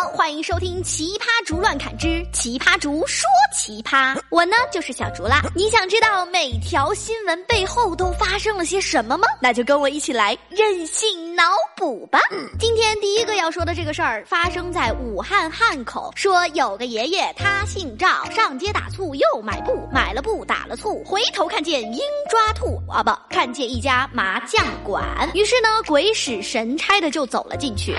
好，欢迎收听《奇葩竹乱砍之奇葩竹说奇葩》。我呢就是小竹啦。你想知道每条新闻背后都发生了些什么吗？那就跟我一起来任性脑补吧。今天第一个要说的这个事儿发生在武汉汉口，说有个爷爷他姓赵，上街打醋又买布，买了布打了醋，回头看见鹰抓兔啊不，看见一家麻将馆，于是呢鬼使神差的就走了进去。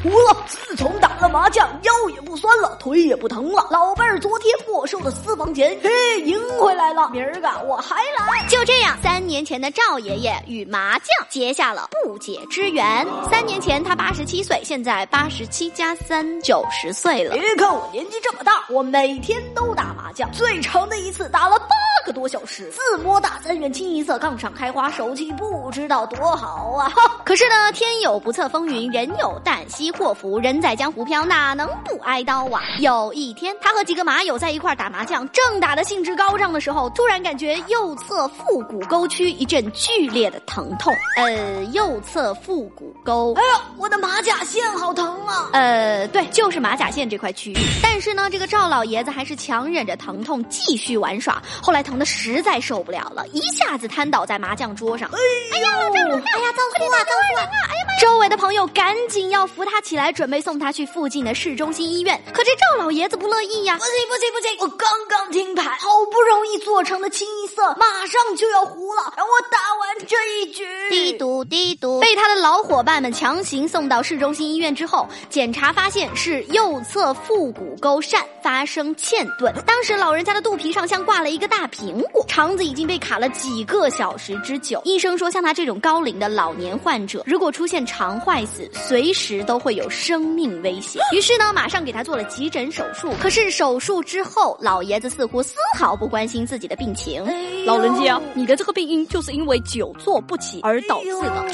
服了！自从打了麻将，腰也不酸了，腿也不疼了。老伴儿昨天没收的私房钱，嘿，赢回来了。明儿个我还来。就这样，三年前的赵爷爷与麻将结下了不解之缘。三年前他八十七岁，现在八十七加三九十岁了。别看我年纪这么大，我每天都打麻将，最长的一次打了八个多小时。自摸大三元清一色，杠上开花，手气不知道多好啊！可是呢，天有不测风云，人有旦夕祸福，人在江湖飘，哪能不挨刀啊？有一天，他和几个麻友在一块打麻将，正打得兴致高涨的时候，突然感觉右侧腹股沟区一阵剧烈的疼痛。呃，右侧腹股沟，哎呦，我的马甲线好疼啊！呃，对，就是马甲线这块区域。但是呢，这个赵老爷子还是强忍着疼痛继续玩耍。后来疼的实在受不了了，一下子瘫倒在麻将桌上。哎呀，老赵，哎呀，造福啊，造福啊！哎呀妈！周围的朋友赶紧要扶他起来，准备送他去附近的市中心医院。可这赵老爷子不乐意呀！不行不行不行！我刚刚听牌，好不容易做成的清一色，马上就要糊了，让我打完这一局。滴嘟滴嘟，被他的老伙伴们强行送到市中心医院之后，检查发现是右侧腹股沟疝发生嵌顿。当时老人家的肚皮上像挂了一个大苹果，肠子已经被卡了几个小时之久。医生说，像他这种高龄的老年患者，如果出现肠坏死，随时都会有生命危险。于是呢，马上给他做了急诊手术。可是手术之后，老爷子似乎丝毫不关心自己的病情。老人家，你的这个病因就是因为久坐不起而导致的。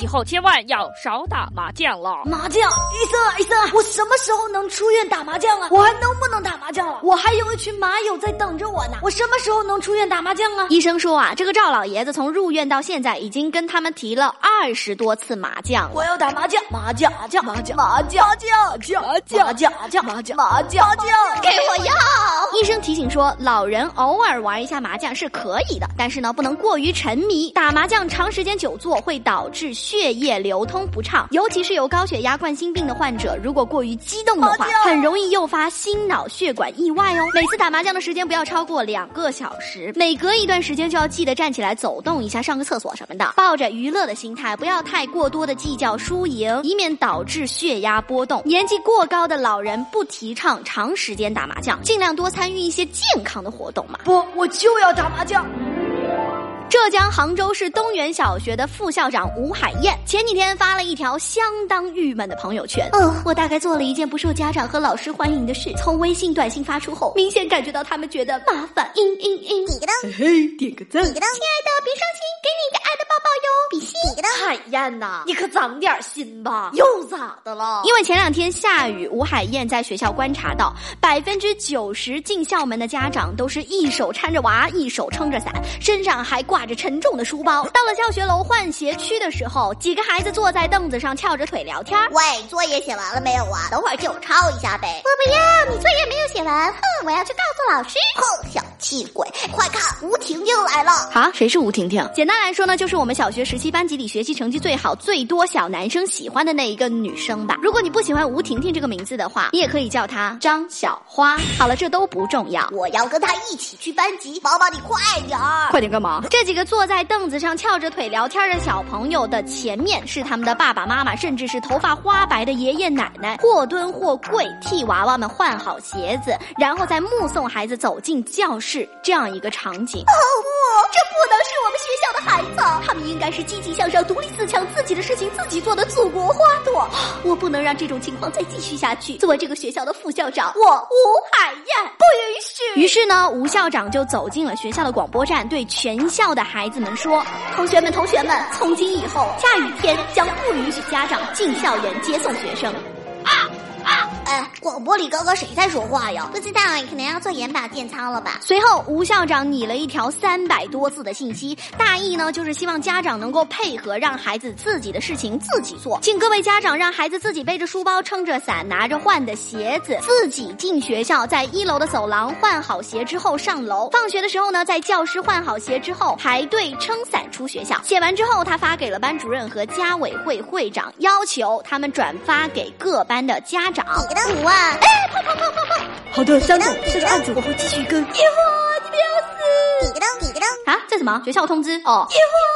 以后千万要少打麻将了。麻将，医生啊医生啊，我什么时候能出院打麻将啊？我还能不能打麻将了？我还有一群麻友在等着我呢。我什么时候能出院打麻将啊？医生说啊，这个赵老爷子从入院到现在，已经跟他们提了二十多次麻将。我要打麻将，麻将，麻将，麻将，麻将，麻将，麻将，麻将，麻将，麻将，麻将，麻将，麻将，给我要！医生提醒说，老人偶尔玩一下麻将是可以的，但是呢，不能过于沉迷。打麻将长时间久坐会导致血液流通不畅，尤其是有高血压、冠心病的患者，如果过于激动的话，很容易诱发心脑血管意外哦。每次打麻将的时间不要超过两个小时，每隔一段时间就要记得站起来走动一下，上个厕所什么的。抱着娱乐的心态，不要太过多的计较输赢，以免导致血压波动。年纪过高的老人不提倡长时间打麻将，尽量多参与一些健康的活动嘛。不，我就要打麻将。浙江杭州市东园小学的副校长吴海燕前几天发了一条相当郁闷的朋友圈。嗯，我大概做了一件不受家长和老师欢迎的事。从微信短信发出后，明显感觉到他们觉得麻烦。嘤嘤嘤，你个嘿嘿，点个赞。亲爱的，别伤心，给抱抱哟，比心。海燕呐，你可长点心吧。又咋的了？因为前两天下雨，吴海燕在学校观察到，百分之九十进校门的家长都是一手搀着娃，一手撑着伞，身上还挂着沉重的书包。到了教学楼换鞋区的时候，几个孩子坐在凳子上翘着腿聊天。喂，作业写完了没有啊？等会儿借我抄一下呗。我不要，你作业没有写完。哼，我要去告诉老师。哼，小气鬼！快看，吴婷婷来了。啊，谁是吴婷婷？简单来说呢，就是我们小学时期班级里学习成绩最好、最多小男生喜欢的那一个女生吧。如果你不喜欢吴婷婷这个名字的话，你也可以叫她张小花。好了，这都不重要。我要跟她一起去班级，宝宝你快点儿！快点干嘛？这几个坐在凳子上翘着腿聊天的小朋友的前面是他们的爸爸妈妈，甚至是头发花白的爷爷奶奶，或蹲或跪替娃娃们换好鞋子，然后再目送孩子走进教室，这样一个场景。哦不，这不能是我们学校的孩子，他们应该是积极向上、独立自强、自己的事情自己做的祖国花朵。我不能让这种情况再继续下去。作为这个学校的副校长，我吴海燕不允许。于是呢，吴校长就走进了学校的广播站，对全校的孩子们说：“同学们，同学们，从今以后，下雨天将不允许家长进校园接送学生。”啊啊！哎，广播里刚刚谁在说话呀？不知道，可能要做眼保健操了吧。随后，吴校长拟了一条三百多字的信息，大意呢就是希望家长能够配合，让孩子自己的事情自己做，请各位家长让孩子自己背着书包，撑着伞，拿着换的鞋子，自己进学校，在一楼的走廊换好鞋之后上楼。放学的时候呢，在教室换好鞋之后排队撑伞出学校。写完之后，他发给了班主任和家委会会长，要求他们转发给各班的家长。你个五万啊！哎，砰砰砰砰砰！好的，三总，这个案子我会继续跟。一会儿，你不要死！啊？这什么？学校通知哦。野花，你不要死！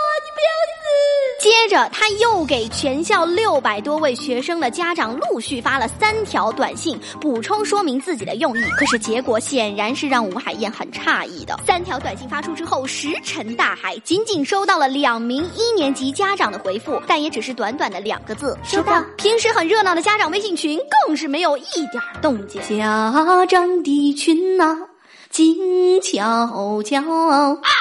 接着，他又给全校六百多位学生的家长陆续发了三条短信，补充说明自己的用意。可是结果显然是让吴海燕很诧异的。三条短信发出之后，石沉大海，仅仅收到了两名一年级家长的回复，但也只是短短的两个字：收到。平时很热闹的家长微信群更是没有一点动静。家长的群呐、静悄悄。哦不，这不应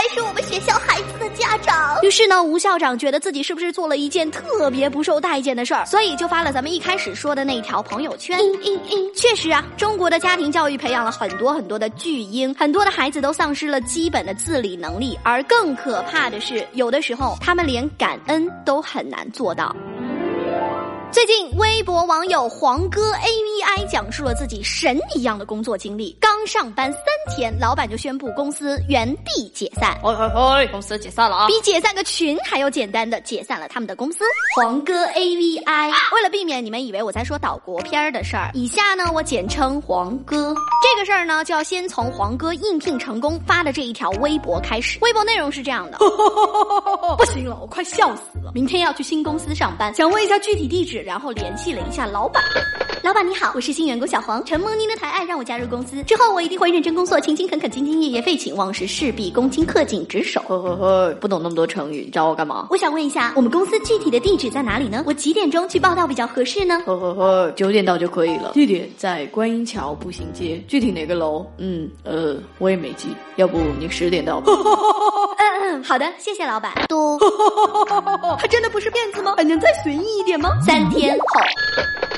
该是我们学校孩子的家长。于是呢，吴校长觉得自己是不是做了一件特别不受待见的事儿，所以就发了咱们一开始说的那条朋友圈。嗯嗯嗯，确实啊，中国的家庭教育培养了很多很多的巨婴，很多的孩子都丧失了基本的自理能力，而更可怕的是，有的时候他们连感恩都很难做到。最近，微博网友黄哥 A V I 讲述了自己神一样的工作经历。刚上班三天，老板就宣布公司原地解散。嘿嘿嘿，公司解散了啊！比解散个群还要简单的解散了他们的公司。黄哥 A V I，为了避免你们以为我在说岛国片儿的事儿，以下呢我简称黄哥。这个事儿呢，就要先从黄哥应聘成功发的这一条微博开始。微博内容是这样的：不行了，我快笑死了！明天要去新公司上班，想问一下具体地址，然后联系了一下老板。老板你好，我是新员工小黄，承蒙您的抬爱，让我加入公司。之后我一定会认真工作，勤勤恳恳，兢兢业业，废寝忘食，事必躬亲，恪尽职守。呵呵呵，不懂那么多成语，你找我干嘛？我想问一下，我们公司具体的地址在哪里呢？我几点钟去报道比较合适呢？呵呵呵，九点到就可以了。地点在观音桥步行街，具体哪个楼？嗯呃，我也没记，要不你十点到吧。好的，谢谢老板。嘟，他真的不是骗子吗？还能再随意一点吗？三天后，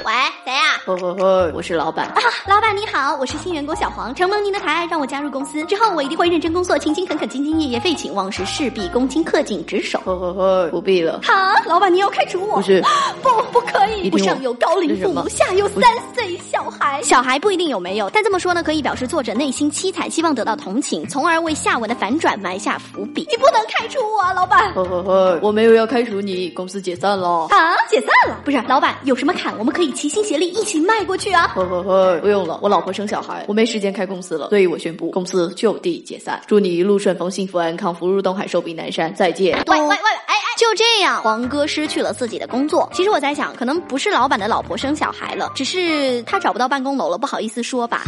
喂，谁呀？嘿嘿嘿，我是老板。啊，老板你好，我是新员工小黄，承蒙您的抬爱，让我加入公司。之后我一定会认真工作，勤勤恳恳，兢兢业业，废寝忘食，事必躬亲，恪尽职守。嘿嘿嘿，不必了。哈，老板你要开除我？不是，不，不可以。你听我我上有高龄父母，下有三岁小孩。小孩不一定有没有，但这么说呢，可以表示作者内心凄惨，希望得到同情，从而为下文的反转埋下伏笔。你不能开除我啊，老板！嘿嘿嘿，我没有要开除你，公司解散了。啊，解散了？不是，老板有什么坎，我们可以齐心协力一起迈过去啊。呵呵呵，不用了，我老婆生小孩，我没时间开公司了，所以我宣布公司就地解散。祝你一路顺风，幸福安康，福如东海，寿比南山，再见。喂喂喂，哎哎，就这样，黄哥失去了自己的工作。其实我在想，可能不是老板的老婆生小孩了，只是他找不到办公楼了，不好意思说吧。